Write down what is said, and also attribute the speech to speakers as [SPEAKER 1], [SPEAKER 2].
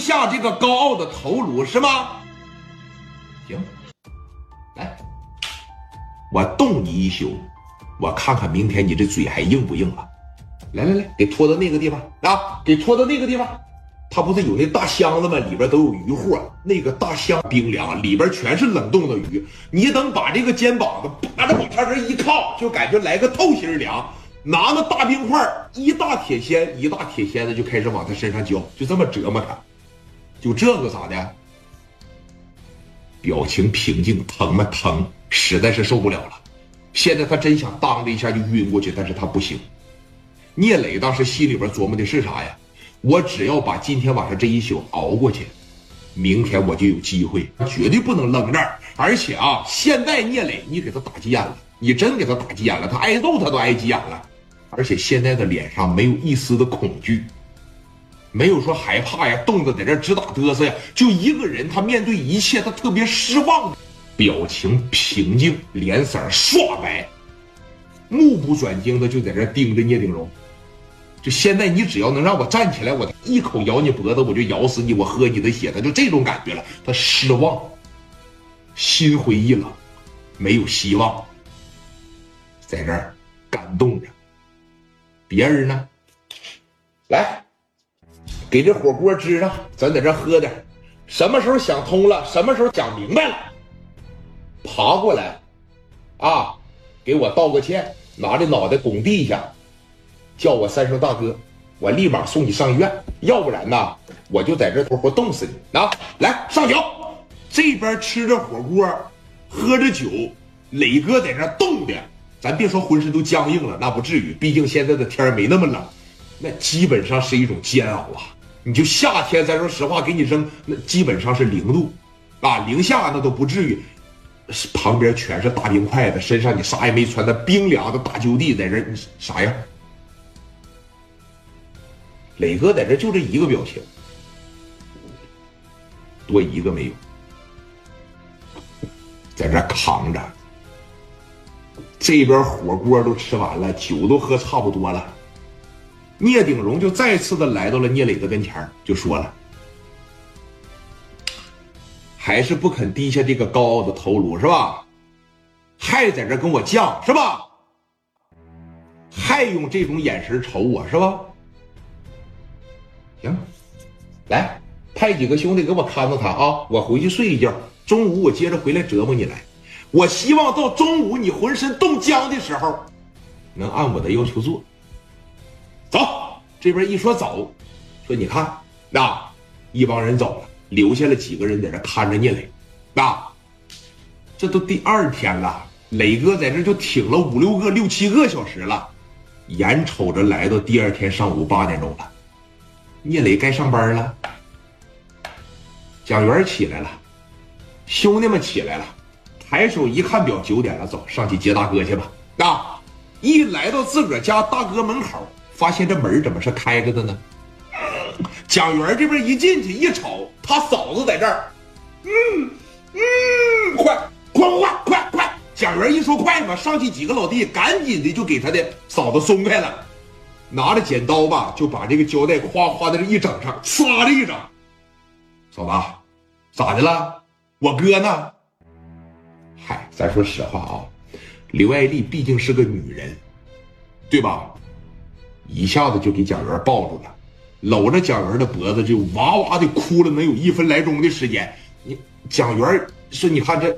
[SPEAKER 1] 下这个高傲的头颅是吗？行，来，我冻你一宿，我看看明天你这嘴还硬不硬了！来来来，给拖到那个地方啊，给拖到那个地方。他不是有那大箱子吗？里边都有鱼货，那个大箱冰凉，里边全是冷冻的鱼。你等把这个肩膀子扒着往上这一靠，就感觉来个透心凉。拿那大冰块，一大铁锨，一大铁锨子就开始往他身上浇，就这么折磨他。就这个咋的？表情平静，疼吗？疼，实在是受不了了。现在他真想当的一下就晕过去，但是他不行。聂磊当时心里边琢磨的是啥呀？我只要把今天晚上这一宿熬过去，明天我就有机会，绝对不能愣这儿。而且啊，现在聂磊，你给他打急眼了，你真给他打急眼了，他挨揍他都挨急眼了。而且现在的脸上没有一丝的恐惧，没有说害怕呀，冻得在这直打嘚瑟呀。就一个人，他面对一切，他特别失望，表情平静，脸色刷白，目不转睛的就在这盯着聂鼎荣。就现在，你只要能让我站起来，我一口咬你脖子，我就咬死你，我喝你的血，他就这种感觉了。他失望，心灰意冷，没有希望，在这儿感动着。别人呢？来，给这火锅支上，咱在这喝点。什么时候想通了，什么时候想明白了，爬过来，啊，给我道个歉，拿着脑袋拱地下。叫我三声大哥，我立马送你上医院。要不然呢，我就在这活活冻死你啊！来上酒，这边吃着火锅，喝着酒，磊哥在这冻的，咱别说浑身都僵硬了，那不至于，毕竟现在的天没那么冷，那基本上是一种煎熬啊！你就夏天，咱说实话，给你扔，那基本上是零度，啊，零下那都不至于，旁边全是大冰块子，身上你啥也没穿，那冰凉的大就地在这，啥样？磊哥在这就这一个表情，多一个没有，在这扛着。这边火锅都吃完了，酒都喝差不多了。聂鼎荣就再次的来到了聂磊的跟前就说了：“还是不肯低下这个高傲的头颅是吧？还在这跟我犟是吧？还用这种眼神瞅我是吧？”行，来派几个兄弟给我看着他啊！我回去睡一觉，中午我接着回来折磨你来。我希望到中午你浑身冻僵的时候，能按我的要求做。这边一说走，说你看，那一帮人走了，留下了几个人在这看着聂磊。那这都第二天了，磊哥在这就挺了五六个、六七个小时了，眼瞅着来到第二天上午八点钟了。聂磊该上班了，蒋元起来了，兄弟们起来了，抬手一看表，九点了，走上去接大哥去吧。啊！一来到自个儿家大哥门口，发现这门怎么是开着的呢？蒋元这边一进去一瞅，他嫂子在这儿。嗯嗯，快快快快快！蒋元一说快嘛，上去几个老弟赶紧的就给他的嫂子松开了。拿着剪刀吧，就把这个胶带夸夸的这一整上，唰的一整。嫂子，咋的了？我哥呢？嗨，咱说实话啊，刘爱丽毕竟是个女人，对吧？一下子就给蒋元抱住了，搂着蒋元的脖子就哇哇的哭了，能有一分来钟的时间。你蒋元说：“你看这